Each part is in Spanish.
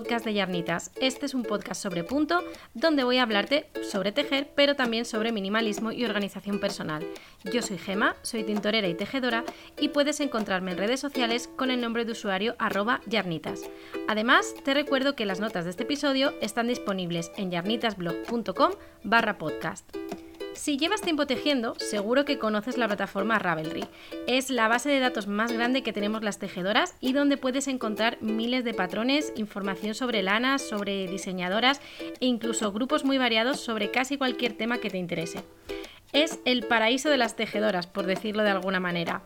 podcast de Yarnitas. Este es un podcast sobre punto donde voy a hablarte sobre tejer, pero también sobre minimalismo y organización personal. Yo soy Gema, soy tintorera y tejedora y puedes encontrarme en redes sociales con el nombre de usuario arroba yarnitas. Además, te recuerdo que las notas de este episodio están disponibles en yarnitasblog.com barra podcast. Si llevas tiempo tejiendo, seguro que conoces la plataforma Ravelry. Es la base de datos más grande que tenemos las tejedoras y donde puedes encontrar miles de patrones, información sobre lanas, sobre diseñadoras e incluso grupos muy variados sobre casi cualquier tema que te interese. Es el paraíso de las tejedoras, por decirlo de alguna manera.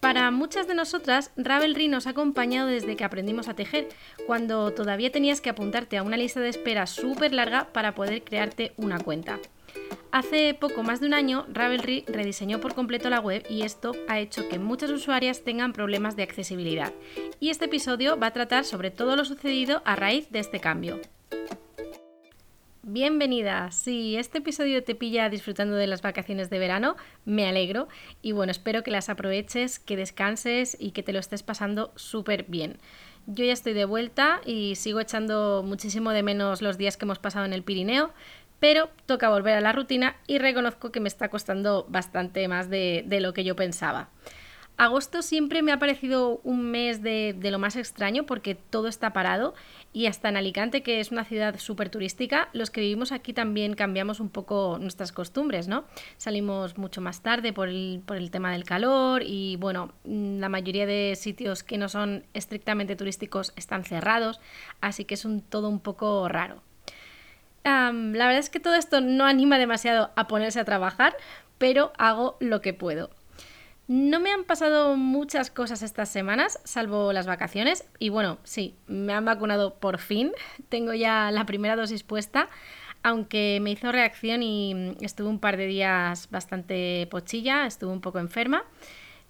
Para muchas de nosotras, Ravelry nos ha acompañado desde que aprendimos a tejer, cuando todavía tenías que apuntarte a una lista de espera súper larga para poder crearte una cuenta. Hace poco más de un año, Ravelry rediseñó por completo la web y esto ha hecho que muchas usuarias tengan problemas de accesibilidad. Y este episodio va a tratar sobre todo lo sucedido a raíz de este cambio. Bienvenida. Si este episodio te pilla disfrutando de las vacaciones de verano, me alegro y bueno, espero que las aproveches, que descanses y que te lo estés pasando súper bien. Yo ya estoy de vuelta y sigo echando muchísimo de menos los días que hemos pasado en el Pirineo, pero toca volver a la rutina y reconozco que me está costando bastante más de, lo que yo pensaba. Agosto siempre me ha parecido un mes de, lo más extraño porque todo está parado y hasta en Alicante, que es una ciudad súper turística, los que vivimos aquí también cambiamos un poco nuestras costumbres, ¿no? Salimos mucho más tarde por el, tema del calor y bueno, la mayoría de sitios que no son estrictamente turísticos están cerrados, así que es todo un poco raro la verdad es que todo esto no anima demasiado a ponerse a trabajar, pero hago lo que puedo. No me han pasado muchas cosas estas semanas, salvo las vacaciones. Y bueno, sí, me han vacunado por fin. Tengo ya la primera dosis puesta, aunque me hizo reacción y estuve un par de días bastante pochilla, estuve un poco enferma.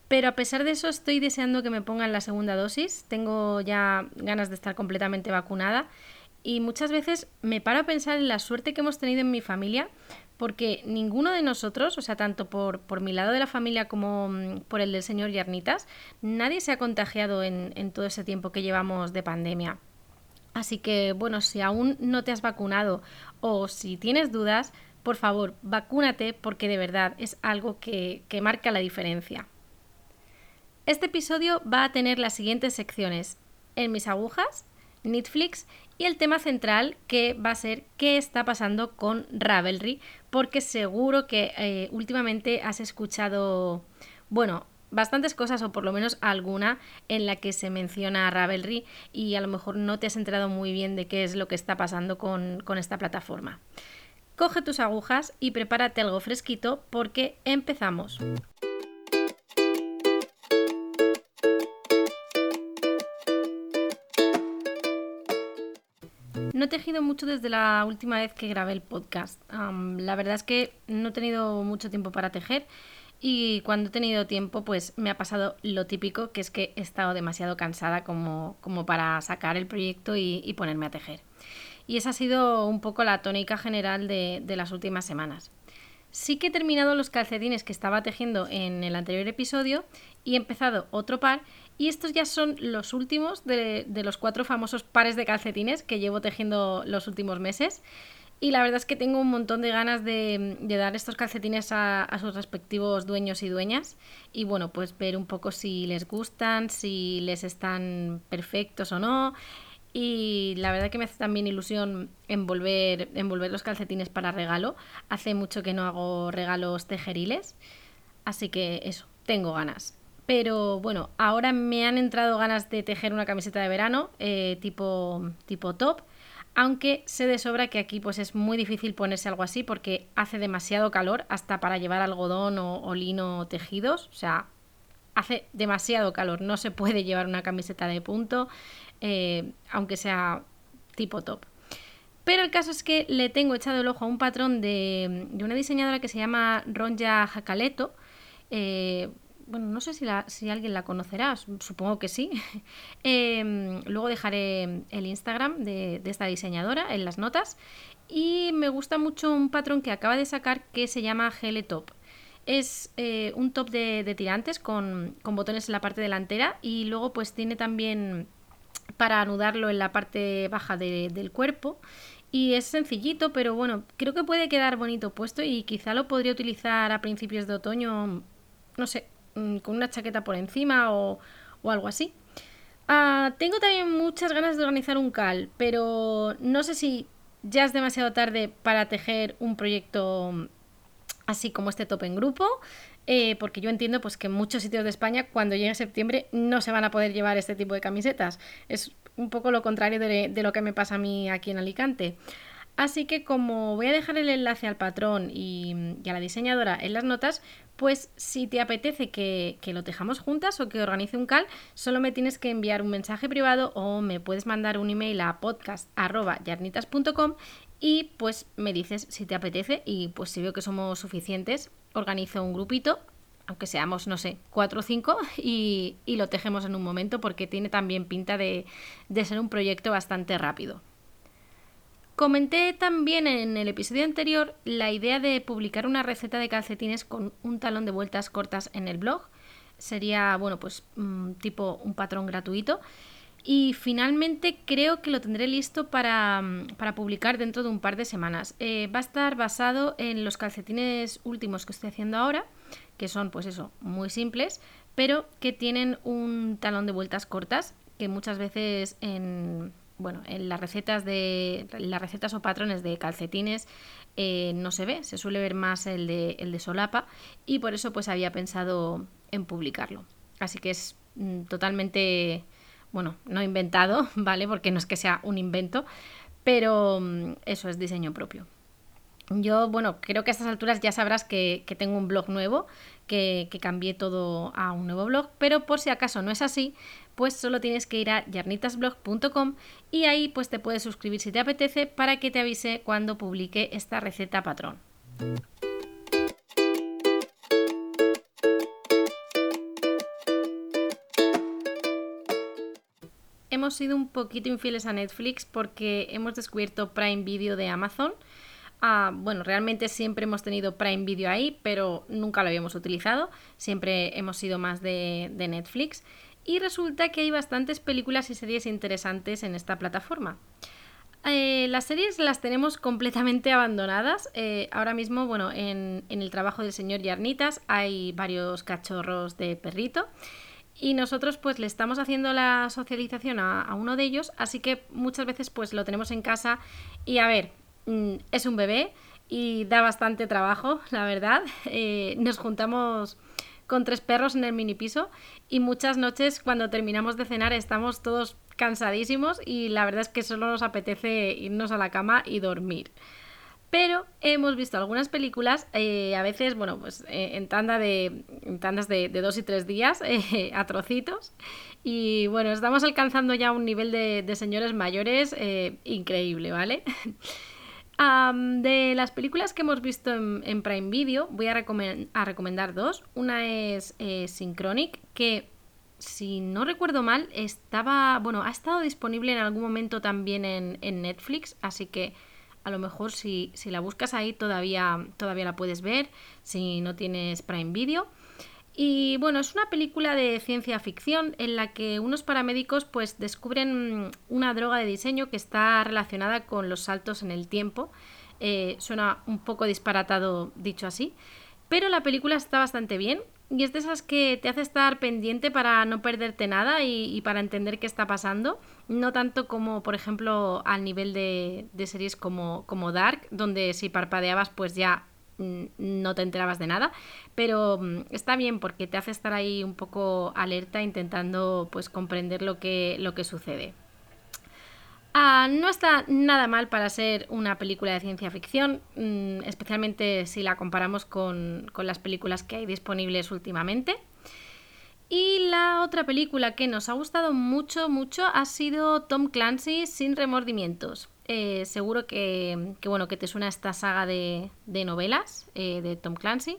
Pero a pesar de eso estoy deseando que me pongan la segunda dosis. Tengo ya ganas de estar completamente vacunada y muchas veces me paro a pensar en la suerte que hemos tenido en mi familia, porque ninguno de nosotros, o sea, tanto por, por mi lado de la familia como mm, por el del señor Yarnitas, nadie se ha contagiado en, en todo ese tiempo que llevamos de pandemia. Así que, bueno, si aún no te has vacunado o si tienes dudas, por favor, vacúnate porque de verdad es algo que, que marca la diferencia. Este episodio va a tener las siguientes secciones. En mis agujas, Netflix y el tema central que va a ser qué está pasando con Ravelry, porque seguro que eh, últimamente has escuchado, bueno, bastantes cosas o por lo menos alguna en la que se menciona Ravelry y a lo mejor no te has enterado muy bien de qué es lo que está pasando con, con esta plataforma. Coge tus agujas y prepárate algo fresquito porque empezamos. No he tejido mucho desde la última vez que grabé el podcast. la verdad es que no he tenido mucho tiempo para tejer y cuando he tenido tiempo pues me ha pasado lo típico, que es que he estado demasiado cansada como, como para sacar el proyecto y, ponerme a tejer. Y esa ha sido un poco la tónica general de, de las últimas semanas. Sí que he terminado los calcetines que estaba tejiendo en el anterior episodio y he empezado otro par y estos ya son los últimos de, los cuatro famosos pares de calcetines que llevo tejiendo los últimos meses. Y la verdad es que tengo un montón de ganas de, dar estos calcetines a, sus respectivos dueños y dueñas. Y bueno, pues ver un poco si les gustan, si les están perfectos o no. Y la verdad que me hace también ilusión envolver, envolver los calcetines para regalo. Hace mucho que no hago regalos tejeriles. Así que eso, tengo ganas. Pero bueno, ahora me han entrado ganas de tejer una camiseta de verano eh, tipo, tipo top. Aunque sé de sobra que aquí pues es muy difícil ponerse algo así porque hace demasiado calor hasta para llevar algodón o, lino tejidos. O sea, hace demasiado calor. No se puede llevar una camiseta de punto, eh, aunque sea tipo top. Pero el caso es que le tengo echado el ojo a un patrón de, una diseñadora que se llama Ronja Jacaleto. Eh, bueno, no sé si, alguien la conocerá, supongo que sí. Em, luego dejaré el Instagram de, esta diseñadora en las notas. Y me gusta mucho un patrón que acaba de sacar que se llama Gele Top. Es eh, un top de, tirantes con, botones en la parte delantera y luego pues tiene también para anudarlo en la parte baja del cuerpo. Y es sencillito, pero bueno, creo que puede quedar bonito puesto y quizá lo podría utilizar a principios de otoño, no sé, mm, con una chaqueta por encima o, algo así. Ah, tengo también muchas ganas de organizar un cal, pero no sé si ya es demasiado tarde para tejer un proyecto así como este top en grupo, eh, porque yo entiendo pues, que en muchos sitios de España cuando llegue septiembre no se van a poder llevar este tipo de camisetas. Es un poco lo contrario de, lo que me pasa a mí aquí en Alicante. Así que como voy a dejar el enlace al patrón y, a la diseñadora en las notas, pues si te apetece que, lo tejamos juntas o que organice un cal, solo me tienes que enviar un mensaje privado o me puedes mandar un email a podcast.yarnitas.com y pues me dices si te apetece y pues si veo que somos suficientes, organizo un grupito aunque seamos, no sé, cuatro o cinco, y, lo tejemos en un momento porque tiene también pinta de, ser un proyecto bastante rápido. Comenté también en el episodio anterior la idea de publicar una receta de calcetines con un talón de vueltas cortas en el blog. Sería, bueno, pues mm, tipo un patrón gratuito. Y finalmente creo que lo tendré listo para, mm, publicar dentro de un par de semanas. Eh, va a estar basado en los calcetines últimos que estoy haciendo ahora que son, pues eso, muy simples, pero que tienen un talón de vueltas cortas, que muchas veces en, bueno, en las recetas de las recetas o patrones de calcetines eh, no se ve, se suele ver más el de, el de solapa y por eso pues había pensado en publicarlo. Así que es mm, totalmente, bueno, no inventado, ¿vale? Porque no es que sea un invento, pero mm, eso es diseño propio. Yo, bueno, creo que a estas alturas ya sabrás que, tengo un blog nuevo, que, que, cambié todo a un nuevo blog, pero por si acaso no es así, pues solo tienes que ir a yarnitasblog.com y ahí pues te puedes suscribir si te apetece para que te avise cuando publique esta receta patrón. Hemos sido un poquito infieles a Netflix porque hemos descubierto Prime Video de Amazon Ah, bueno, realmente siempre hemos tenido Prime Video ahí, pero nunca lo habíamos utilizado. Siempre hemos sido más de, Netflix. Y resulta que hay bastantes películas y series interesantes en esta plataforma. Eh, las series las tenemos completamente abandonadas. Eh, ahora mismo, bueno, en, el trabajo del señor Yarnitas hay varios cachorros de perrito. Y nosotros pues le estamos haciendo la socialización a, a, uno de ellos, así que muchas veces pues lo tenemos en casa y a ver, es un bebé y da bastante trabajo, la verdad. Eh, nos juntamos con tres perros en el mini piso y muchas noches cuando terminamos de cenar estamos todos cansadísimos y la verdad es que solo nos apetece irnos a la cama y dormir. Pero hemos visto algunas películas, eh, a veces, bueno, pues eh, en, tanda de, tandas de, dos y tres días, a trocitos. Y bueno, estamos alcanzando ya un nivel de señores mayores increíble, ¿vale? de las películas que hemos visto en, Prime Video, voy a, recomendar dos. Una es eh, Synchronic, que si no recuerdo mal, estaba. Bueno, ha estado disponible en algún momento también en, Netflix, así que a lo mejor si, si, la buscas ahí todavía, todavía la puedes ver, si no tienes Prime Video. Y bueno, es una película de ciencia ficción en la que unos paramédicos pues descubren una droga de diseño que está relacionada con los saltos en el tiempo. Eh, suena un poco disparatado dicho así, pero la película está bastante bien y es de esas que te hace estar pendiente para no perderte nada y, para entender qué está pasando. No tanto como, por ejemplo, al nivel de, de series como, como Dark, donde si parpadeabas pues ya no te enterabas de nada, pero mm, está bien porque te hace estar ahí un poco alerta intentando pues comprender lo que, lo que sucede. Ah, no está nada mal para ser una película de ciencia ficción, mm, especialmente si la comparamos con, con las películas que hay disponibles últimamente. Y la otra película que nos ha gustado mucho, mucho ha sido Tom Clancy sin remordimientos. Eh, seguro que, bueno, que te suena esta saga de, novelas eh, de Tom Clancy.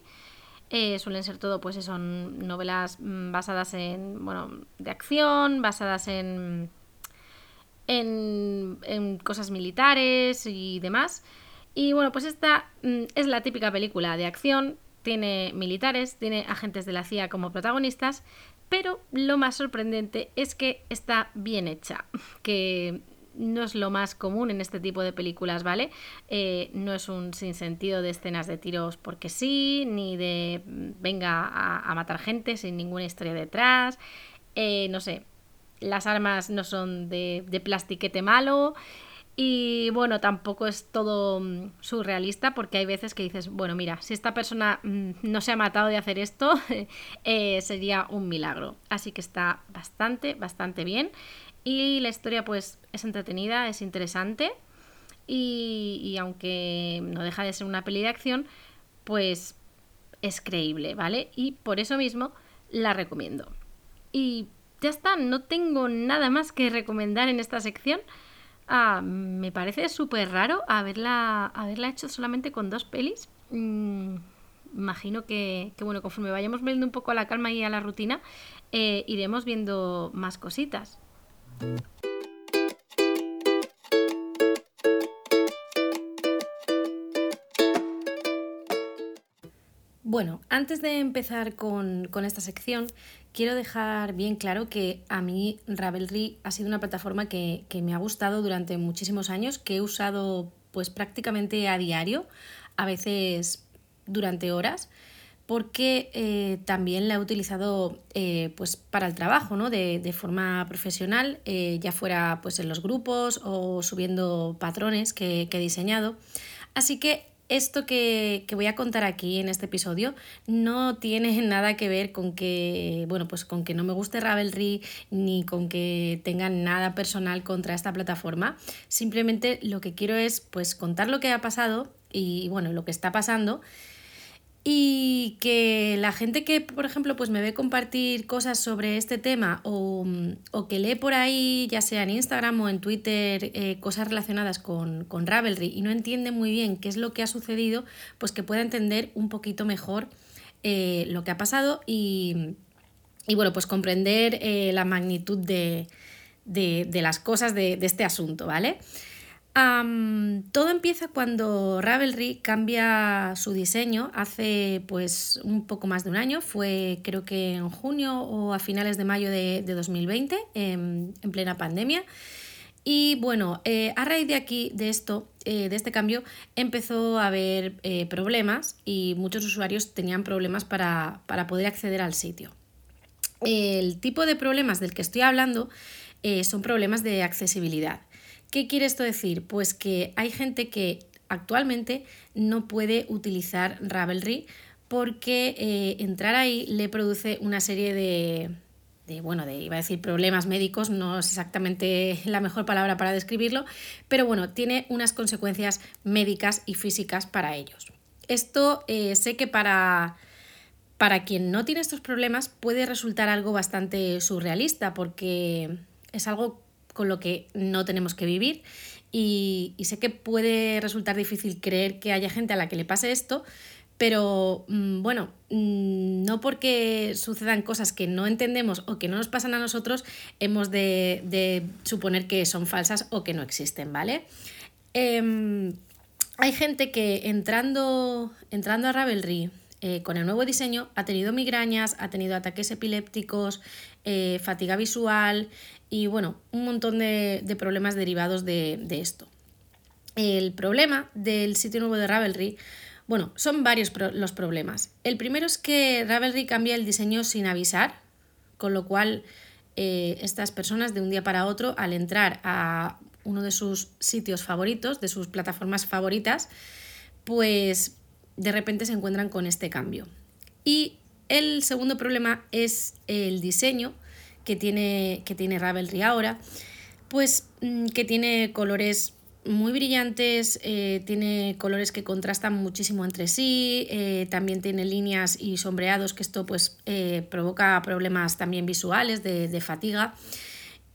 Eh, suelen ser todo, pues son novelas mm, basadas en, bueno, de acción, basadas en, en, cosas militares y demás. Y bueno, pues esta mm, es la típica película de acción, tiene militares, tiene agentes de la CIA como protagonistas, pero lo más sorprendente es que está bien hecha, que no es lo más común en este tipo de películas, ¿vale? Eh, no es un sinsentido de escenas de tiros porque sí, ni de mm, venga a, matar gente sin ninguna historia detrás. Eh, no sé, las armas no son de, plastiquete malo. Y bueno, tampoco es todo mm, surrealista porque hay veces que dices, bueno, mira, si esta persona mm, no se ha matado de hacer esto, eh, sería un milagro. Así que está bastante, bastante bien. Y la historia pues es entretenida, es interesante. Y, y aunque no deja de ser una peli de acción, pues es creíble, ¿vale? Y por eso mismo la recomiendo. Y ya está, no tengo nada más que recomendar en esta sección. Ah, me parece súper raro haberla, haberla hecho solamente con dos pelis. Mm, imagino que, bueno, conforme vayamos viendo un poco a la calma y a la rutina, eh, iremos viendo más cositas. Bueno, antes de empezar con, esta sección, quiero dejar bien claro que a mí Ravelry ha sido una plataforma que, me ha gustado durante muchísimos años, que he usado pues prácticamente a diario, a veces durante horas, porque eh, también la he utilizado eh, pues para el trabajo, ¿no? De, forma profesional, eh, ya fuera pues en los grupos o subiendo patrones que, que he diseñado. Así que esto que, voy a contar aquí en este episodio no tiene nada que ver con que, bueno, pues con que no me guste Ravelry ni con que tenga nada personal contra esta plataforma. Simplemente lo que quiero es pues contar lo que ha pasado y bueno, lo que está pasando y que la gente que, por ejemplo, pues me ve compartir cosas sobre este tema o, que lee por ahí, ya sea en Instagram o en Twitter, eh, cosas relacionadas con, con, Ravelry y no entiende muy bien qué es lo que ha sucedido, pues que pueda entender un poquito mejor eh, lo que ha pasado y, bueno, pues comprender eh, la magnitud de, las cosas de, de este asunto, ¿vale? Todo empieza cuando Ravelry cambia su diseño hace pues un poco más de un año, fue creo que en junio o a finales de mayo de, 2020, en, plena pandemia. Y bueno, eh, a raíz de aquí, de esto, eh, de este cambio, empezó a haber eh, problemas y muchos usuarios tenían problemas para, para, poder acceder al sitio. El tipo de problemas del que estoy hablando son problemas de accesibilidad. ¿Qué quiere esto decir? Pues que hay gente que actualmente no puede utilizar Ravelry porque eh, entrar ahí le produce una serie de, bueno, de, iba a decir problemas médicos, no es exactamente la mejor palabra para describirlo, pero bueno, tiene unas consecuencias médicas y físicas para ellos. Esto eh, sé que para, para quien no tiene estos problemas puede resultar algo bastante surrealista porque es algo con lo que no tenemos que vivir y, sé que puede resultar difícil creer que haya gente a la que le pase esto, pero mm, bueno, mm, no porque sucedan cosas que no entendemos o que no nos pasan a nosotros, hemos de, suponer que son falsas o que no existen, ¿vale? Em, hay gente que entrando, entrando a Ravelry eh, con el nuevo diseño ha tenido migrañas, ha tenido ataques epilépticos, eh, fatiga visual, y bueno, un montón de, problemas derivados de, esto. El problema del sitio nuevo de Ravelry, bueno, son varios los problemas. El primero es que Ravelry cambia el diseño sin avisar, con lo cual eh, estas personas de un día para otro, al entrar a uno de sus sitios favoritos, de sus plataformas favoritas, pues de repente se encuentran con este cambio. Y el segundo problema es el diseño que tiene, que tiene Ravelry ahora, pues mm, que tiene colores muy brillantes, eh, tiene colores que contrastan muchísimo entre sí, eh, también tiene líneas y sombreados, que esto pues eh, provoca problemas también visuales de, de, fatiga.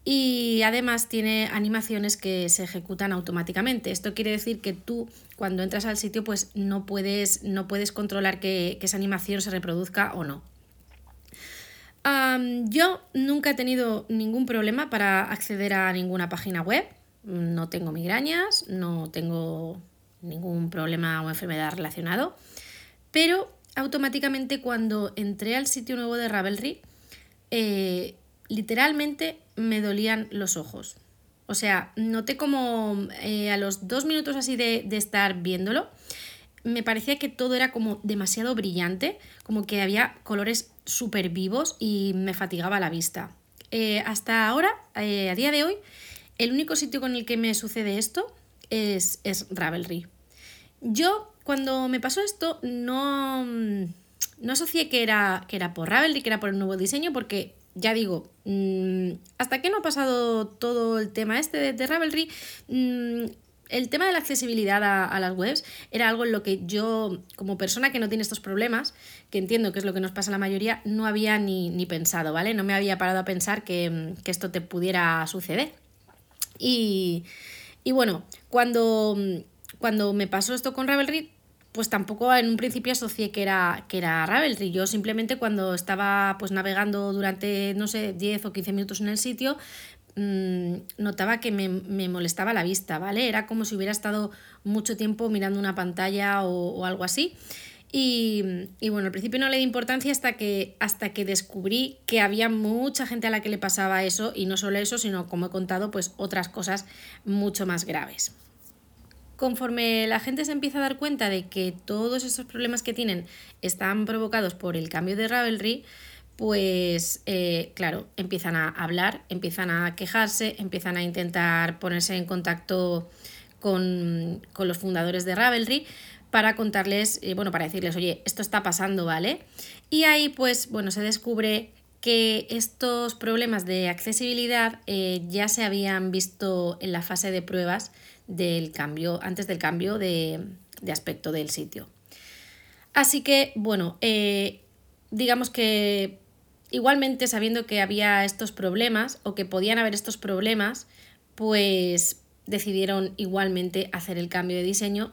Y además tiene animaciones que se ejecutan automáticamente. Esto quiere decir que tú cuando entras al sitio pues no puedes, no puedes controlar que, que esa animación se reproduzca o no yo nunca he tenido ningún problema para acceder a ninguna página web. No tengo migrañas, no tengo ningún problema o enfermedad relacionado. Pero automáticamente cuando entré al sitio nuevo de Ravelry, eh, literalmente me dolían los ojos. O sea, noté como eh, a los dos minutos así de, de estar viéndolo, me parecía que todo era como demasiado brillante, como que había colores súper vivos y me fatigaba la vista. Eh, hasta ahora, eh, a día de hoy, el único sitio con el que me sucede esto es, es Ravelry. Yo, cuando me pasó esto, no, no asocié que era, que era por Ravelry, que era por el nuevo diseño, porque ya digo, mm, hasta que no ha pasado todo el tema este de, Ravelry, mm, el tema de la accesibilidad a, las webs era algo en lo que yo, como persona que no tiene estos problemas, que entiendo que es lo que nos pasa a la mayoría, no había ni, pensado, ¿vale? No me había parado a pensar que, esto te pudiera suceder. Y, bueno, cuando, cuando me pasó esto con Ravelry, pues tampoco en un principio asocié que era, que era Ravelry. Yo simplemente cuando estaba pues navegando durante, no sé, 10 o 15 minutos en el sitio, Mm, notaba que me, molestaba la vista, ¿vale? Era como si hubiera estado mucho tiempo mirando una pantalla o, algo así. Y, bueno, al principio no le di importancia hasta que, hasta que descubrí que había mucha gente a la que le pasaba eso y no solo eso, sino como he contado, pues otras cosas mucho más graves. Conforme la gente se empieza a dar cuenta de que todos esos problemas que tienen están provocados por el cambio de Ravelry, pues eh, claro, empiezan a hablar, empiezan a quejarse, empiezan a intentar ponerse en contacto con, los fundadores de Ravelry para contarles, eh, bueno, para decirles, oye, esto está pasando, ¿vale? Y ahí pues, bueno, se descubre que estos problemas de accesibilidad eh, ya se habían visto en la fase de pruebas del cambio, antes del cambio de, de aspecto del sitio. Así que, bueno, digamos que Igualmente, sabiendo que había estos problemas o que podían haber estos problemas, pues decidieron igualmente hacer el cambio de diseño.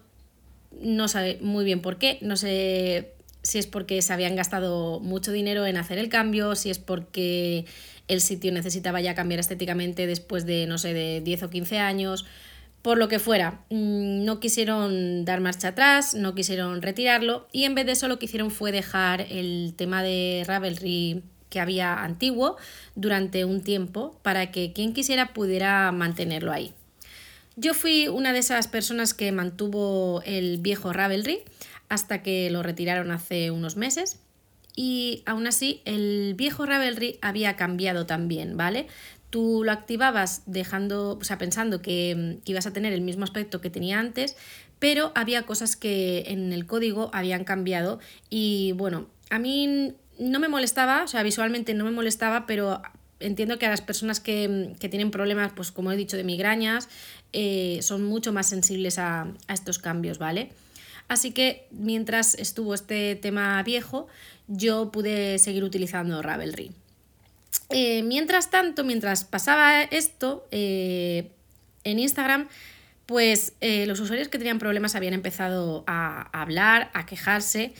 No sabe muy bien por qué, no sé si es porque se habían gastado mucho dinero en hacer el cambio, si es porque el sitio necesitaba ya cambiar estéticamente después de, no sé, de 10 o 15 años, por lo que fuera. Mm, no quisieron dar marcha atrás, no quisieron retirarlo y en vez de eso lo que hicieron fue dejar el tema de Ravelry que había antiguo durante un tiempo para que quien quisiera pudiera mantenerlo ahí. Yo fui una de esas personas que mantuvo el viejo Ravelry hasta que lo retiraron hace unos meses y aún así el viejo Ravelry había cambiado también, ¿vale? Tú lo activabas dejando, o sea, pensando que, que, ibas a tener el mismo aspecto que tenía antes, pero había cosas que en el código habían cambiado y bueno, a mí no me molestaba, o sea, visualmente no me molestaba, pero entiendo que a las personas que, tienen problemas, pues como he dicho, de migrañas, eh, son mucho más sensibles a, estos cambios, ¿vale? Así que mientras estuvo este tema viejo, yo pude seguir utilizando Ravelry. Eh, mientras tanto, mientras pasaba esto, eh, en Instagram, pues los usuarios que tenían problemas habían empezado a hablar, a quejarse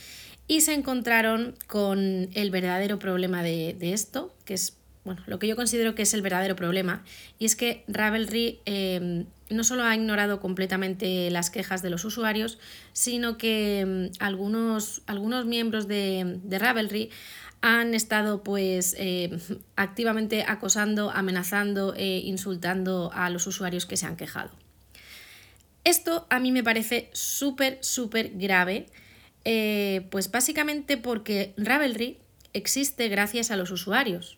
y se encontraron con el verdadero problema de, esto, que es bueno, lo que yo considero que es el verdadero problema, y es que Ravelry em, no solo ha ignorado completamente las quejas de los usuarios, sino que em, algunos, algunos miembros de, de, Ravelry han estado pues em, activamente acosando, amenazando e insultando a los usuarios que se han quejado. Esto a mí me parece súper, súper grave eh, pues básicamente porque Ravelry existe gracias a los usuarios.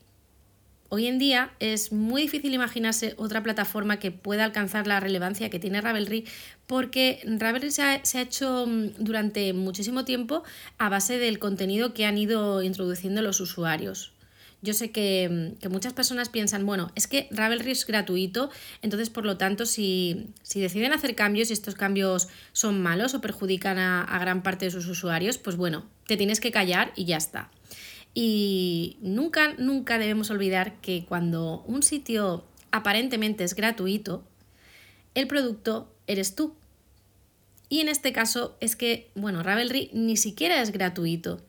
Hoy en día es muy difícil imaginarse otra plataforma que pueda alcanzar la relevancia que tiene Ravelry porque Ravelry se ha, se ha, hecho mm, durante muchísimo tiempo a base del contenido que han ido introduciendo los usuarios. Yo sé que, muchas personas piensan, bueno, es que Ravelry es gratuito, entonces por lo tanto si, deciden hacer cambios y estos cambios son malos o perjudican a, gran parte de sus usuarios, pues bueno, te tienes que callar y ya está. Y nunca, nunca debemos olvidar que cuando un sitio aparentemente es gratuito, el producto eres tú. Y en este caso es que, bueno, Ravelry ni siquiera es gratuito.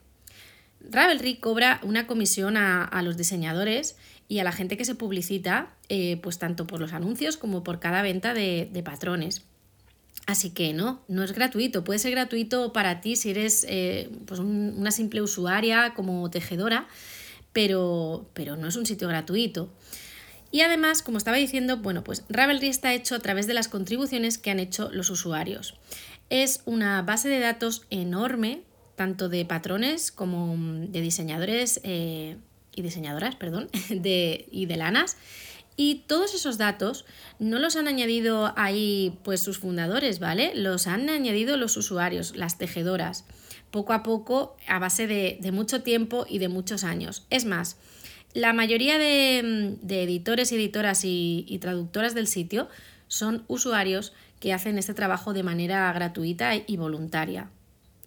Ravelry cobra una comisión a, los diseñadores y a la gente que se publicita, eh, pues tanto por los anuncios como por cada venta de, patrones. Así que no, no es gratuito. Puede ser gratuito para ti si eres eh, pues una simple usuaria como tejedora, pero, pero no es un sitio gratuito. Y además, como estaba diciendo, bueno, pues Ravelry está hecho a través de las contribuciones que han hecho los usuarios. Es una base de datos enorme, tanto de patrones como de diseñadores eh, y diseñadoras, perdón, de, y de lanas. Y todos esos datos no los han añadido ahí pues sus fundadores, ¿vale? Los han añadido los usuarios, las tejedoras, poco a poco, a base de, mucho tiempo y de muchos años. Es más, la mayoría de, editores, editoras y, y traductoras del sitio son usuarios que hacen este trabajo de manera gratuita y voluntaria.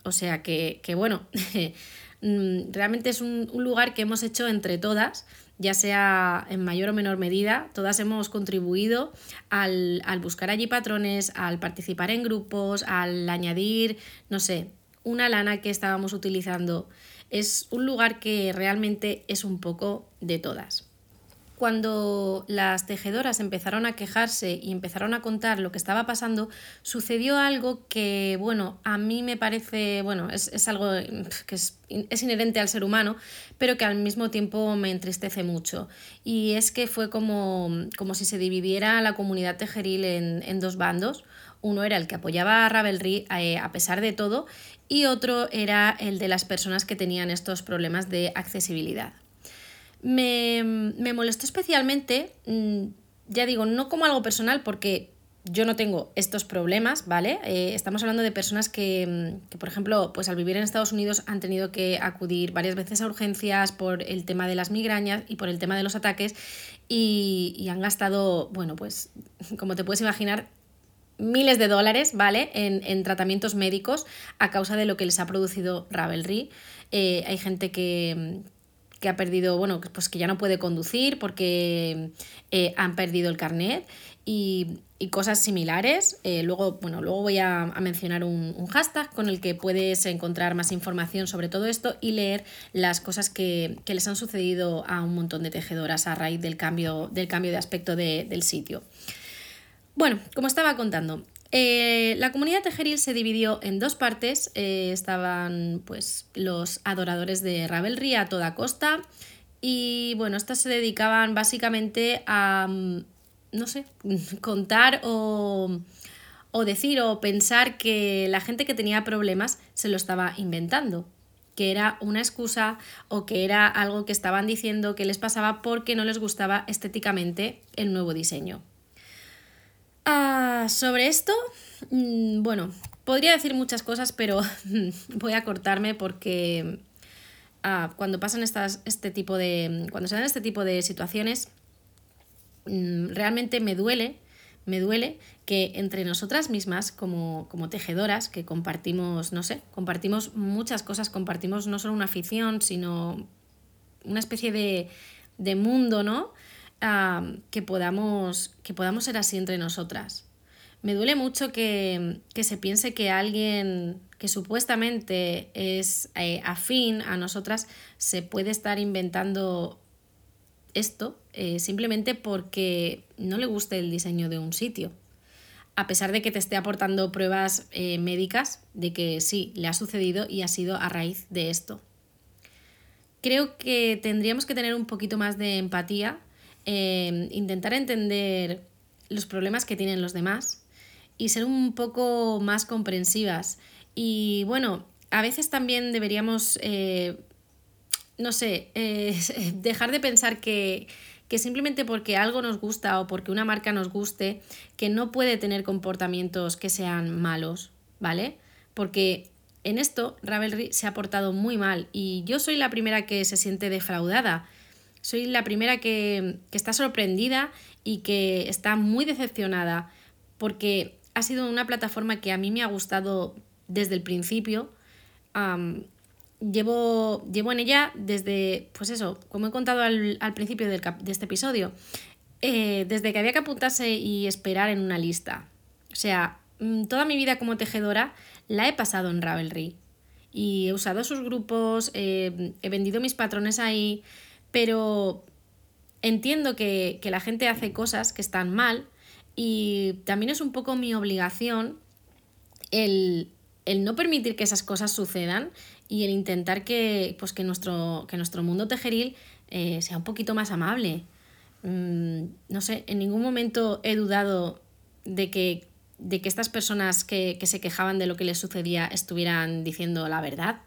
O sea que, bueno, mm, realmente es un, lugar que hemos hecho entre todas, ya sea en mayor o menor medida, todas hemos contribuido al, al buscar allí patrones, al participar en grupos, al añadir, no sé, una lana que estábamos utilizando. Es un lugar que realmente es un poco de todas cuando las tejedoras empezaron a quejarse y empezaron a contar lo que estaba pasando, sucedió algo que, bueno, a mí me parece, bueno, es, algo que es, inherente al ser humano, pero que al mismo tiempo me entristece mucho. Y es que fue como, como si se dividiera la comunidad tejeril en, dos bandos. Uno era el que apoyaba a Ravelry eh, a pesar de todo y otro era el de las personas que tenían estos problemas de accesibilidad. Me, molestó especialmente, mm, ya digo, no como algo personal, porque yo no tengo estos problemas, ¿vale? Eh, estamos hablando de personas mm, que, por ejemplo, pues al vivir en Estados Unidos han tenido que acudir varias veces a urgencias por el tema de las migrañas y por el tema de los ataques y, han gastado, bueno, pues como te puedes imaginar, miles de dólares, ¿vale? En, tratamientos médicos a causa de lo que les ha producido Ravelry. Eh, hay gente que, que ha perdido, bueno, pues que ya no puede conducir porque eh, han perdido el carnet y, cosas similares. Eh, luego, bueno, luego voy a, mencionar un, hashtag con el que puedes encontrar más información sobre todo esto y leer las cosas que, les han sucedido a un montón de tejedoras a raíz del cambio, del cambio de aspecto del sitio. Bueno, como estaba contando, eh, la comunidad tejeril se dividió en dos partes. Eh, estaban pues los adoradores de Ravelry a toda costa. Y bueno, estas se dedicaban básicamente a, mm, no sé, contar o, o decir o pensar que la gente que tenía problemas se lo estaba inventando que era una excusa o que era algo que estaban diciendo que les pasaba porque no les gustaba estéticamente el nuevo diseño. Ah, sobre esto, mm, bueno, podría decir muchas cosas, pero voy a cortarme porque ah, cuando pasan estas, este tipo de. Cuando se dan este tipo de situaciones, mm, realmente me duele. Me duele que entre nosotras mismas, como, como tejedoras, que compartimos, no sé, compartimos muchas cosas, compartimos no solo una afición, sino una especie de, de mundo, ¿no? Que, podamos, que podamos ser así entre nosotras. Me duele mucho que, se piense que alguien que supuestamente es eh, afín a nosotras se puede estar inventando esto eh, simplemente porque no le guste el diseño de un sitio. A pesar de que te esté aportando pruebas eh, médicas de que sí, le ha sucedido y ha sido a raíz de esto. Creo que tendríamos que tener un poquito más de empatía Em, intentar entender los problemas que tienen los demás y ser un poco más comprensivas. Y bueno, a veces también deberíamos, eh, no sé, eh, dejar de pensar que, que simplemente porque algo nos gusta o porque una marca nos guste, que no puede tener comportamientos que sean malos, ¿vale? Porque en esto Ravelry se ha portado muy mal y yo soy la primera que se siente defraudada soy la primera que, está sorprendida y que está muy decepcionada porque ha sido una plataforma que a mí me ha gustado desde el principio. llevo, llevo, en ella desde, pues eso, como he contado al, principio de este episodio, eh, desde que había que apuntarse y esperar en una lista. O sea, mm, toda mi vida como tejedora la he pasado en Ravelry. Y he usado sus grupos, he vendido mis patrones ahí, pero entiendo que, la gente hace cosas que están mal y también es un poco mi obligación el, no permitir que esas cosas sucedan y el intentar que, pues que, nuestro, que nuestro mundo tejeril eh, sea un poquito más amable. Mm, no sé, en ningún momento he dudado de que, de que estas personas que, se quejaban de lo que les sucedía estuvieran diciendo la verdad.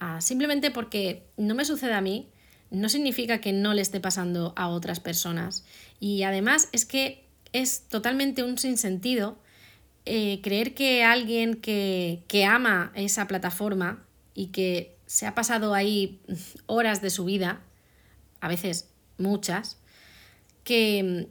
Ah, simplemente porque no me sucede a mí, no significa que no le esté pasando a otras personas. Y además es que es totalmente un sinsentido eh, creer que alguien que, que ama esa plataforma y que se ha pasado ahí horas de su vida, a veces muchas, que,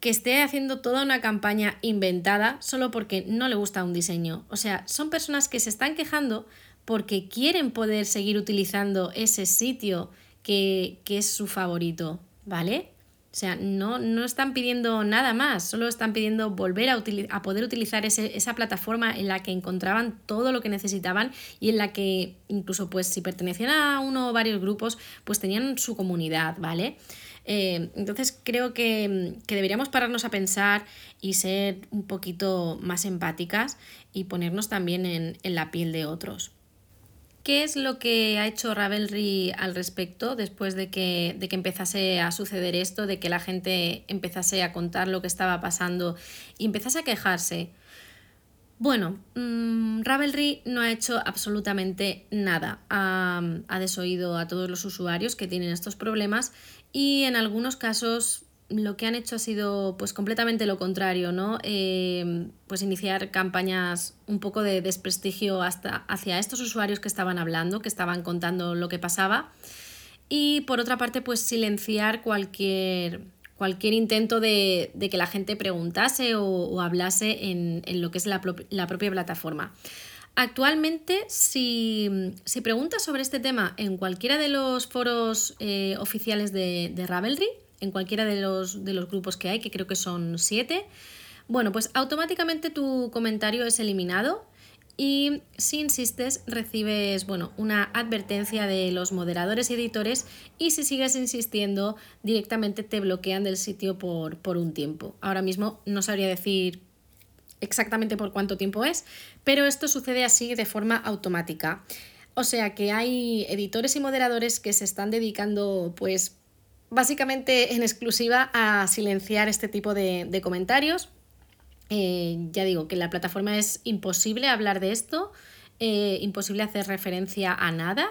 que esté haciendo toda una campaña inventada solo porque no le gusta un diseño. O sea, son personas que se están quejando porque quieren poder seguir utilizando ese sitio que, que es su favorito, ¿vale? O sea, no, no, están pidiendo nada más, solo están pidiendo volver a, a poder utilizar esa plataforma en la que encontraban todo lo que necesitaban y en la que incluso pues si pertenecían a uno o varios grupos pues tenían su comunidad, ¿vale? Eh, entonces creo que, deberíamos pararnos a pensar y ser un poquito más empáticas y ponernos también en la piel de otros. ¿Qué es lo que ha hecho Ravelry al respecto después de que, de que empezase a suceder esto, de que la gente empezase a contar lo que estaba pasando y empezase a quejarse? Bueno, mm, Ravelry no ha hecho absolutamente nada. Ha, ha, desoído a todos los usuarios que tienen estos problemas y en algunos casos lo que han hecho ha sido pues completamente lo contrario, ¿no? Eh, pues iniciar campañas un poco de desprestigio hasta hacia estos usuarios que estaban hablando, que estaban contando lo que pasaba. Y por otra parte, pues silenciar cualquier, cualquier intento de, que la gente preguntase o, hablase en, lo que es la, propia plataforma. Actualmente, si, preguntas sobre este tema en cualquiera de los foros eh, oficiales de, de Ravelry, en cualquiera de los, de los grupos que hay, que creo que son siete, bueno, pues automáticamente tu comentario es eliminado y si insistes recibes bueno, una advertencia de los moderadores y editores y si sigues insistiendo directamente te bloquean del sitio por, por un tiempo. Ahora mismo no sabría decir exactamente por cuánto tiempo es, pero esto sucede así de forma automática. O sea que hay editores y moderadores que se están dedicando pues básicamente en exclusiva a silenciar este tipo de, comentarios. Eh, ya digo que en la plataforma es imposible hablar de esto, eh, imposible hacer referencia a nada.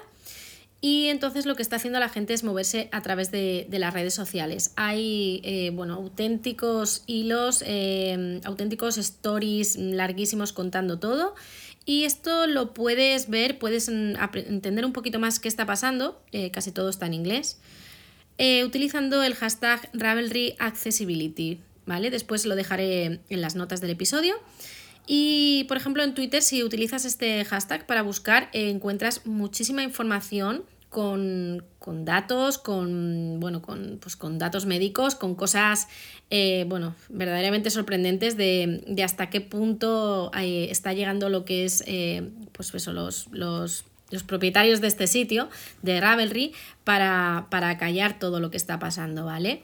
Y entonces lo que está haciendo la gente es moverse a través de, las redes sociales. Hay eh, bueno, auténticos hilos, auténticos stories larguísimos contando todo. Y esto lo puedes ver, puedes mm, entender un poquito más qué está pasando. casi todo está en inglés. Eh, utilizando el hashtag Ravelry Accessibility. ¿vale? Después lo dejaré en las notas del episodio. Y, por ejemplo, en Twitter, si utilizas este hashtag para buscar, encuentras muchísima información con, datos, con, bueno, con, pues, con, datos médicos, con cosas eh, bueno, verdaderamente sorprendentes de, hasta qué punto eh, está llegando lo que es pues eso, los, los los propietarios de este sitio, de Ravelry, para, callar todo lo que está pasando, ¿vale?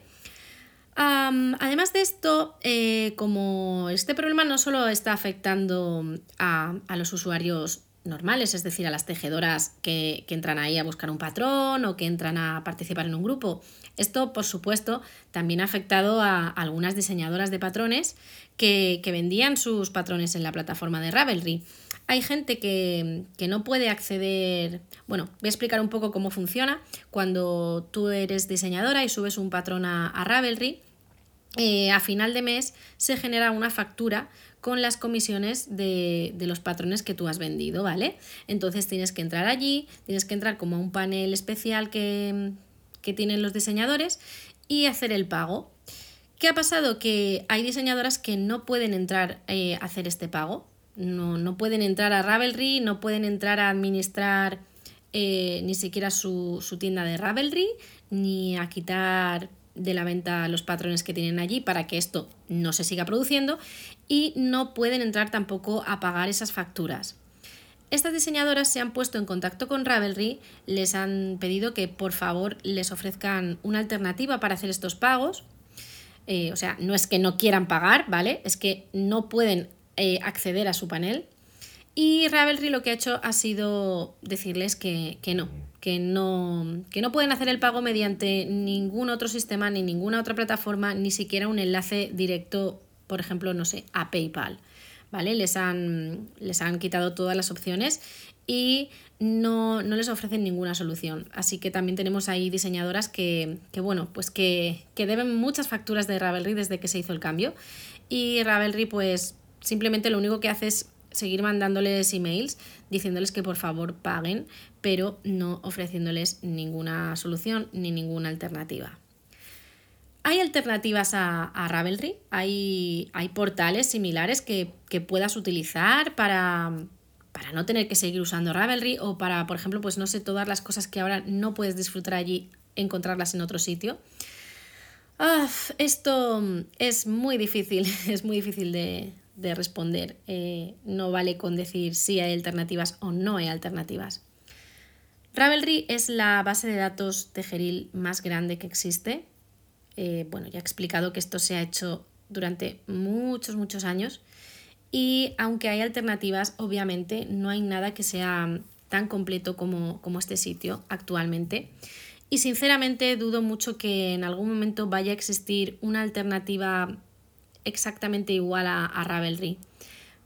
además de esto, eh, como este problema no solo está afectando a, los usuarios normales, es decir, a las tejedoras que, entran ahí a buscar un patrón o que entran a participar en un grupo. Esto, por supuesto, también ha afectado a algunas diseñadoras de patrones que, que vendían sus patrones en la plataforma de Ravelry. Hay gente que, no puede acceder, bueno, voy a explicar un poco cómo funciona. Cuando tú eres diseñadora y subes un patrón a, Ravelry, eh, a final de mes se genera una factura con las comisiones de, los patrones que tú has vendido, ¿vale? Entonces tienes que entrar allí, tienes que entrar como a un panel especial que, tienen los diseñadores y hacer el pago. ¿Qué ha pasado? Que hay diseñadoras que no pueden entrar eh, a hacer este pago no, pueden entrar a Ravelry, no pueden entrar a administrar eh, ni siquiera su, tienda de Ravelry, ni a quitar de la venta los patrones que tienen allí para que esto no se siga produciendo y no pueden entrar tampoco a pagar esas facturas. Estas diseñadoras se han puesto en contacto con Ravelry, les han pedido que por favor les ofrezcan una alternativa para hacer estos pagos. Eh, o sea, no es que no quieran pagar, ¿vale? Es que no pueden eh, acceder a su panel Y Ravelry lo que ha hecho ha sido decirles que, no, que no, que no pueden hacer el pago mediante ningún otro sistema, ni ninguna otra plataforma, ni siquiera un enlace directo, por ejemplo, no sé, a PayPal. ¿Vale? Les han, les han quitado todas las opciones y no, les ofrecen ninguna solución. Así que también tenemos ahí diseñadoras que, bueno, pues que, que, deben muchas facturas de Ravelry desde que se hizo el cambio. Y Ravelry, pues simplemente lo único que hace es seguir mandándoles emails diciéndoles que por favor paguen, pero no ofreciéndoles ninguna solución ni ninguna alternativa. Hay alternativas a, Ravelry, hay, hay, portales similares que, puedas utilizar para, para, no tener que seguir usando Ravelry o para, por ejemplo, pues no sé, todas las cosas que ahora no puedes disfrutar allí, encontrarlas en otro sitio. Ah, esto es muy difícil, es muy difícil de, de responder. Eh, no vale con decir si hay alternativas o no hay alternativas. Ravelry es la base de datos tejeril más grande que existe. Eh, bueno, ya he explicado que esto se ha hecho durante muchos, muchos años. Y aunque hay alternativas, obviamente no hay nada que sea tan completo como, como este sitio actualmente. Y sinceramente dudo mucho que en algún momento vaya a existir una alternativa exactamente igual a, Ravelry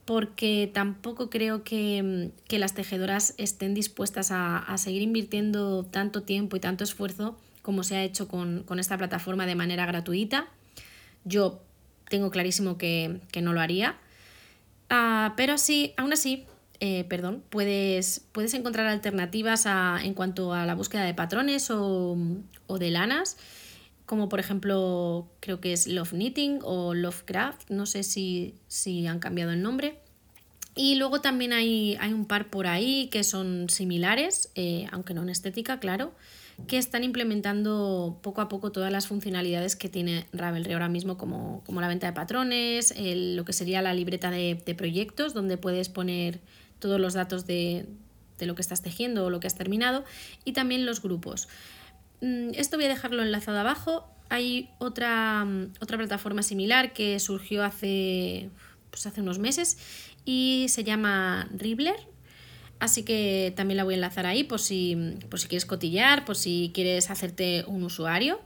porque tampoco creo que, las tejedoras estén dispuestas a, seguir invirtiendo tanto tiempo y tanto esfuerzo como se ha hecho con, esta plataforma de manera gratuita. Yo tengo clarísimo que, no lo haría. Ah, pero sí, aún así, eh, perdón, puedes, puedes encontrar alternativas en cuanto a la búsqueda de patrones o, o de lanas como por ejemplo creo que es Love Knitting o Lovecraft, no sé si, han cambiado el nombre. Y luego también hay, hay, un par por ahí que son similares, eh, aunque no en estética, claro, que están implementando poco a poco todas las funcionalidades que tiene Ravelry ahora mismo, como, la venta de patrones, lo que sería la libreta de, de, proyectos, donde puedes poner todos los datos de, de lo que estás tejiendo o lo que has terminado, y también los grupos. Mm, esto voy a dejarlo enlazado abajo. Hay otra, mm, otra plataforma similar que surgió hace, pues hace unos meses y se llama Ribbler. Así que también la voy a enlazar ahí por si, por si quieres cotillar, por si quieres hacerte un usuario.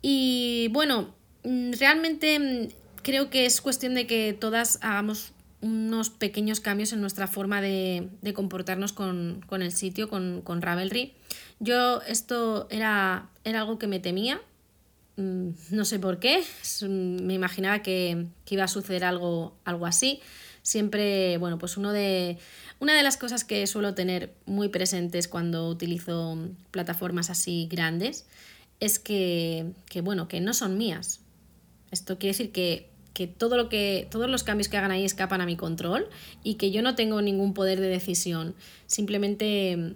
Y bueno, mm, realmente creo que es cuestión de que todas hagamos unos pequeños cambios en nuestra forma de, comportarnos con, el sitio, con, con Ravelry. Yo esto era, era algo que me temía, mm, no sé por qué, me imaginaba que, iba a suceder algo, algo así. Siempre, bueno, pues uno de, una de las cosas que suelo tener muy presentes cuando utilizo plataformas así grandes es que, bueno, que no son mías. Esto quiere decir que, que, todo lo que todos los cambios que hagan ahí escapan a mi control y que yo no tengo ningún poder de decisión. Simplemente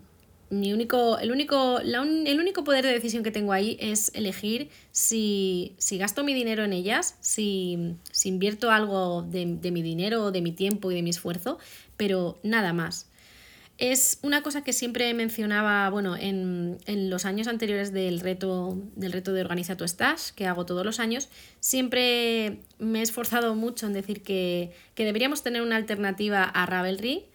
único, el, único, el único poder de decisión que tengo ahí es elegir si, gasto mi dinero en ellas, si, invierto algo de, mi dinero, de mi tiempo y de mi esfuerzo, pero nada más. Es una cosa que siempre mencionaba, bueno, en, los años anteriores del reto, del reto de Organiza tu Stash, que hago todos los años, siempre me he esforzado mucho en decir que, que deberíamos tener una alternativa a Ravelry,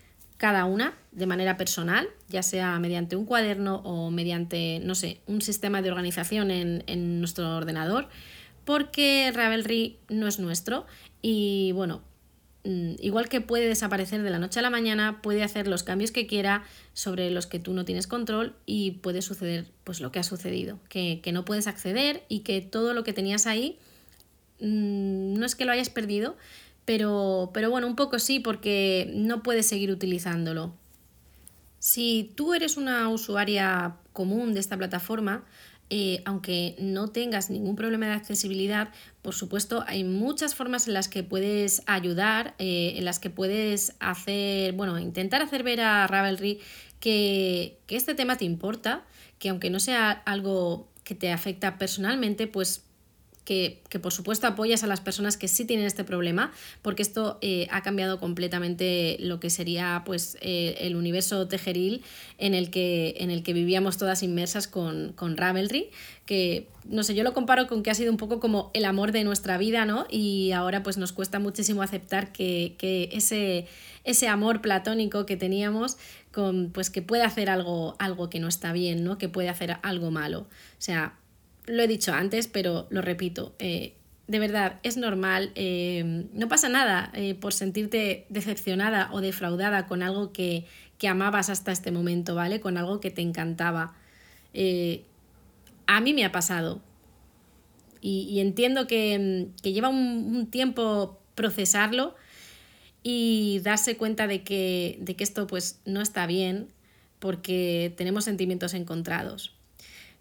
cada una de manera personal, ya sea mediante un cuaderno o mediante, no sé, un sistema de organización en, nuestro ordenador, porque Ravelry no es nuestro y bueno, mm, igual que puede desaparecer de la noche a la mañana, puede hacer los cambios que quiera sobre los que tú no tienes control y puede suceder pues lo que ha sucedido, que, que no puedes acceder y que todo lo que tenías ahí mm, no es que lo hayas perdido, pero, pero bueno, un poco sí, porque no puedes seguir utilizándolo. Si tú eres una usuaria común de esta plataforma, eh, aunque no tengas ningún problema de accesibilidad, por supuesto hay muchas formas en las que puedes ayudar, eh, en las que puedes hacer, bueno, intentar hacer ver a Ravelry que, que este tema te importa, que aunque no sea algo que te afecta personalmente, pues que, por supuesto apoyas a las personas que sí tienen este problema, porque esto eh, ha cambiado completamente lo que sería pues, eh, el universo tejeril en el, que, en el que vivíamos todas inmersas con, con Ravelry, que no sé, yo lo comparo con que ha sido un poco como el amor de nuestra vida, ¿no? Y ahora pues nos cuesta muchísimo aceptar que, ese, ese amor platónico que teníamos con, pues que puede hacer algo, algo que no está bien, ¿no? Que puede hacer algo malo. O sea, lo he dicho antes, pero lo repito. Eh, de verdad, es normal, eh, no pasa nada eh, por sentirte decepcionada o defraudada con algo que, amabas hasta este momento, ¿vale? Con algo que te encantaba. a mí me ha pasado. Y, entiendo que, lleva un, tiempo procesarlo y darse cuenta de que, de que esto pues no está bien porque tenemos sentimientos encontrados.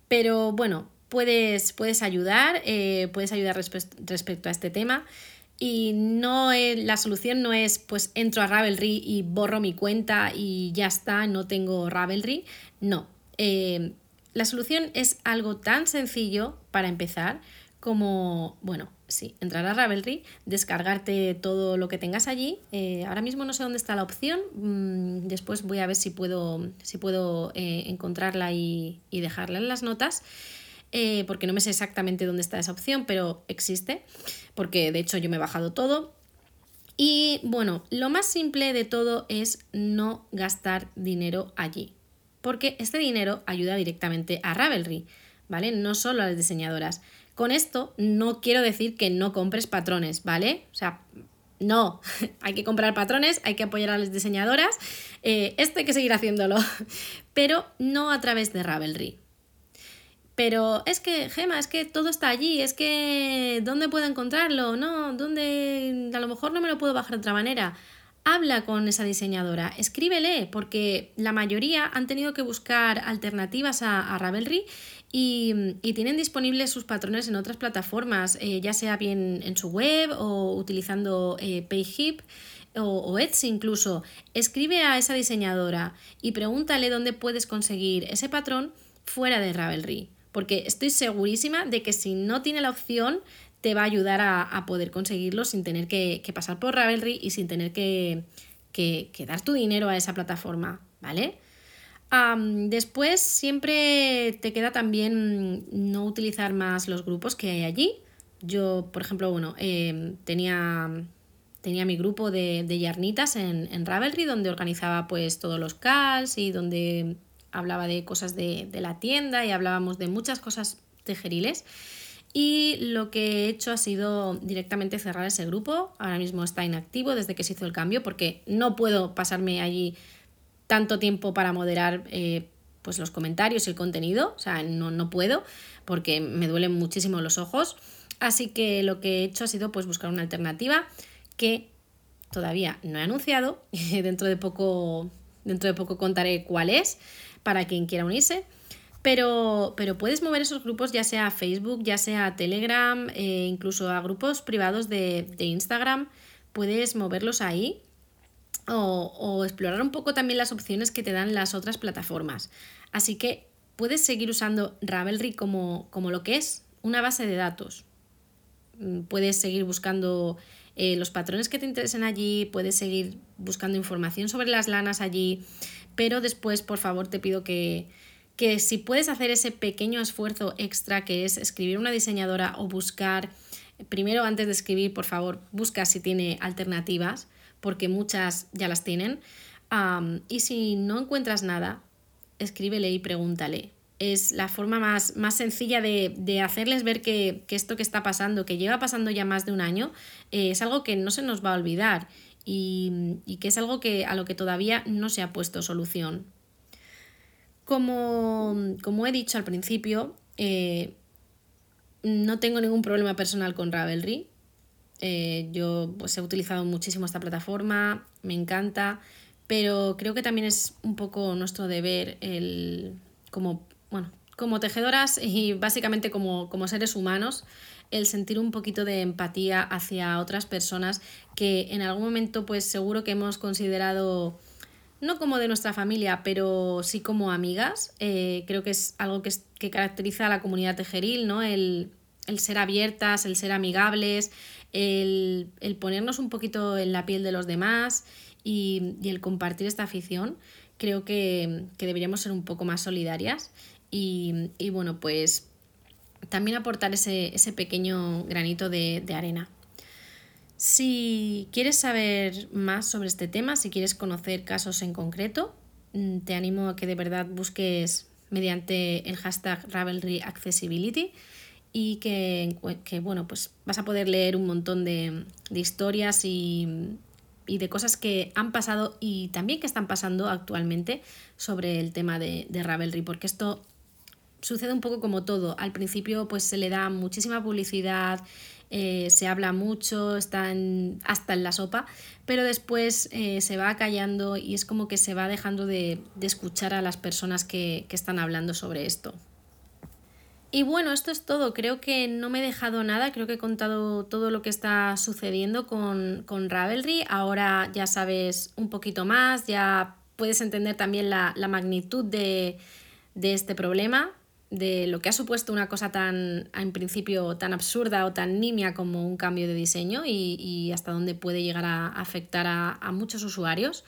Pero bueno, puedes, puedes ayudar, eh, puedes ayudar respecto a este tema. Y no la solución no es pues entro a Ravelry y borro mi cuenta y ya está, no tengo Ravelry. No. Eh, la solución es algo tan sencillo para empezar como, bueno, sí, entrar a Ravelry, descargarte todo lo que tengas allí. Eh, ahora mismo no sé dónde está la opción. Mm, después voy a ver si puedo, si puedo encontrarla y dejarla en las notas. Eh, porque no me sé exactamente dónde está esa opción, pero existe, porque de hecho yo me he bajado todo. Y bueno, lo más simple de todo es no gastar dinero allí, porque este dinero ayuda directamente a Ravelry, ¿vale? No solo a las diseñadoras. Con esto no quiero decir que no compres patrones, ¿vale? O sea, no, hay que comprar patrones, hay que apoyar a las diseñadoras, eh, esto hay que seguir haciéndolo, pero no a través de Ravelry, pero es que, Gema, es que todo está allí, es que ¿dónde puedo encontrarlo? No, ¿dónde? A lo mejor no me lo puedo bajar de otra manera. Habla con esa diseñadora, escríbele, porque la mayoría han tenido que buscar alternativas a, Ravelry y, tienen disponibles sus patrones en otras plataformas, eh, ya sea bien en su web o utilizando eh, Payhip o Etsy incluso. Escribe a esa diseñadora y pregúntale dónde puedes conseguir ese patrón fuera de Ravelry porque estoy segurísima de que si no tiene la opción te va a ayudar a, poder conseguirlo sin tener que, pasar por Ravelry y sin tener que, dar tu dinero a esa plataforma, ¿vale? después siempre te queda también no utilizar más los grupos que hay allí. Yo, por ejemplo, bueno, em, tenía, tenía mi grupo de, de yarnitas en, en, Ravelry donde organizaba pues todos los calls y donde hablaba de cosas de, la tienda y hablábamos de muchas cosas tejeriles. Y lo que he hecho ha sido directamente cerrar ese grupo. Ahora mismo está inactivo desde que se hizo el cambio porque no puedo pasarme allí tanto tiempo para moderar eh, pues los comentarios y el contenido. O sea, no, no puedo porque me duelen muchísimo los ojos. Así que lo que he hecho ha sido pues buscar una alternativa que todavía no he anunciado. dentro de poco, dentro de poco contaré cuál es para quien quiera unirse. Pero, pero, puedes mover esos grupos ya sea a Facebook, ya sea a Telegram, eh, incluso a grupos privados de, Instagram. Puedes moverlos ahí o, explorar un poco también las opciones que te dan las otras plataformas. Así que puedes seguir usando Ravelry como, como lo que es, una base de datos. Mm, puedes seguir buscando eh, los patrones que te interesen allí, puedes seguir buscando información sobre las lanas allí, pero después, por favor, te pido que, que si puedes hacer ese pequeño esfuerzo extra que es escribir una diseñadora o buscar, primero antes de escribir, por favor, busca si tiene alternativas, porque muchas ya las tienen. y si no encuentras nada, escríbele y pregúntale. Es la forma más, más sencilla de, hacerles ver que, esto que está pasando, que lleva pasando ya más de un año, eh, es algo que no se nos va a olvidar y, que es algo que, a lo que todavía no se ha puesto solución. Como, he dicho al principio, eh, no tengo ningún problema personal con Ravelry. Eh, yo pues, he utilizado muchísimo esta plataforma, me encanta, pero creo que también es un poco nuestro deber el, como, bueno, como tejedoras y básicamente como, como seres humanos, el sentir un poquito de empatía hacia otras personas que en algún momento pues seguro que hemos considerado no como de nuestra familia, pero sí como amigas. Eh, creo que es algo que, que, caracteriza a la comunidad tejeril, ¿no? El, el ser abiertas, el ser amigables, el, ponernos un poquito en la piel de los demás y, el compartir esta afición, creo que, deberíamos ser un poco más solidarias y, bueno, pues también aportar ese, pequeño granito de, de arena. Si quieres saber más sobre este tema, si quieres conocer casos en concreto, mm, te animo a que de verdad busques mediante el hashtag Ravelry Accessibility y que, bueno, pues vas a poder leer un montón de, historias y, de cosas que han pasado y también que están pasando actualmente sobre el tema de, de Ravelry, porque esto sucede un poco como todo. Al principio pues se le da muchísima publicidad, eh, se habla mucho, está hasta en la sopa, pero después eh, se va callando y es como que se va dejando de, escuchar a las personas que, están hablando sobre esto. Y bueno, esto es todo. Creo que no me he dejado nada. Creo que he contado todo lo que está sucediendo con, con Ravelry. Ahora ya sabes un poquito más, ya puedes entender también la, magnitud de, de, este problema de lo que ha supuesto una cosa tan, en principio, tan absurda o tan nimia como un cambio de diseño y, hasta dónde puede llegar a afectar a, muchos usuarios.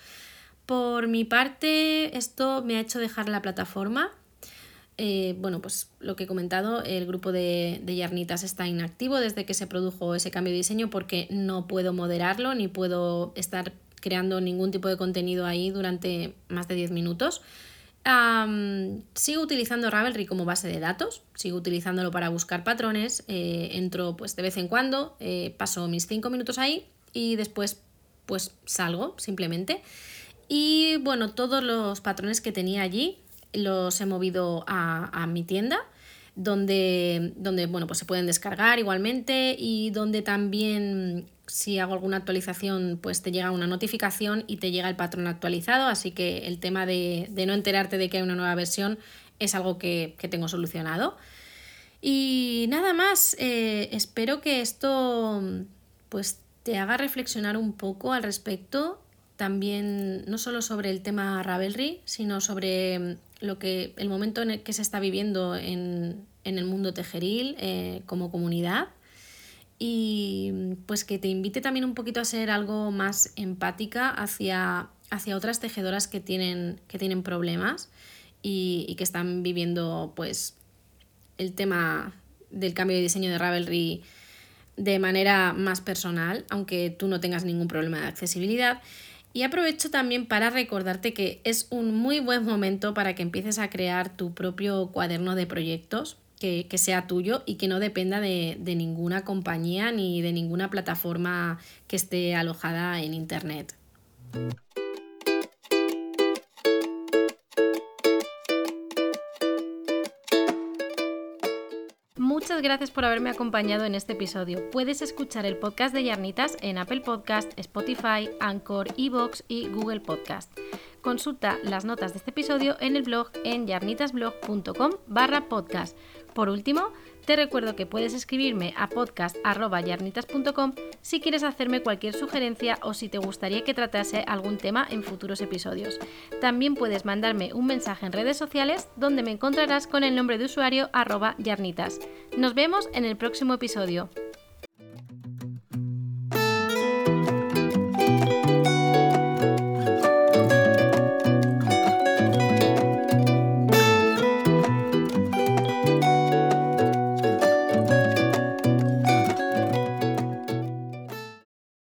Por mi parte, esto me ha hecho dejar la plataforma. Eh, bueno, pues lo que he comentado, el grupo de, de Yarnitas está inactivo desde que se produjo ese cambio de diseño porque no puedo moderarlo ni puedo estar creando ningún tipo de contenido ahí durante más de 10 minutos sigo utilizando Ravelry como base de datos, sigo utilizándolo para buscar patrones, eh, entro pues de vez en cuando, eh, paso mis 5 minutos ahí y después pues salgo simplemente. Y bueno, todos los patrones que tenía allí los he movido a, a mi tienda donde, donde bueno, pues se pueden descargar igualmente y donde también si hago alguna actualización pues te llega una notificación y te llega el patrón actualizado, así que el tema de, no enterarte de que hay una nueva versión es algo que, tengo solucionado. Y nada más, eh, espero que esto pues te haga reflexionar un poco al respecto, también no solo sobre el tema Ravelry, sino sobre lo que el momento en el que se está viviendo en, el mundo tejeril eh, como comunidad y pues que te invite también un poquito a ser algo más empática hacia, hacia otras tejedoras que tienen, que tienen problemas y, que están viviendo pues el tema del cambio de diseño de Ravelry de manera más personal, aunque tú no tengas ningún problema de accesibilidad. Y aprovecho también para recordarte que es un muy buen momento para que empieces a crear tu propio cuaderno de proyectos, que, sea tuyo y que no dependa de, de ninguna compañía ni de ninguna plataforma que esté alojada en Internet. Muchas gracias por haberme acompañado en este episodio. Puedes escuchar el podcast de Yarnitas en Apple Podcast, Spotify, Anchor, Evox y Google Podcast. Consulta las notas de este episodio en el blog en yarnitasblog.com barra podcast. Por último, te recuerdo que puedes escribirme a podcast.yarnitas.com si quieres hacerme cualquier sugerencia o si te gustaría que tratase algún tema en futuros episodios. También puedes mandarme un mensaje en redes sociales donde me encontrarás con el nombre de usuario arroba yarnitas. Nos vemos en el próximo episodio.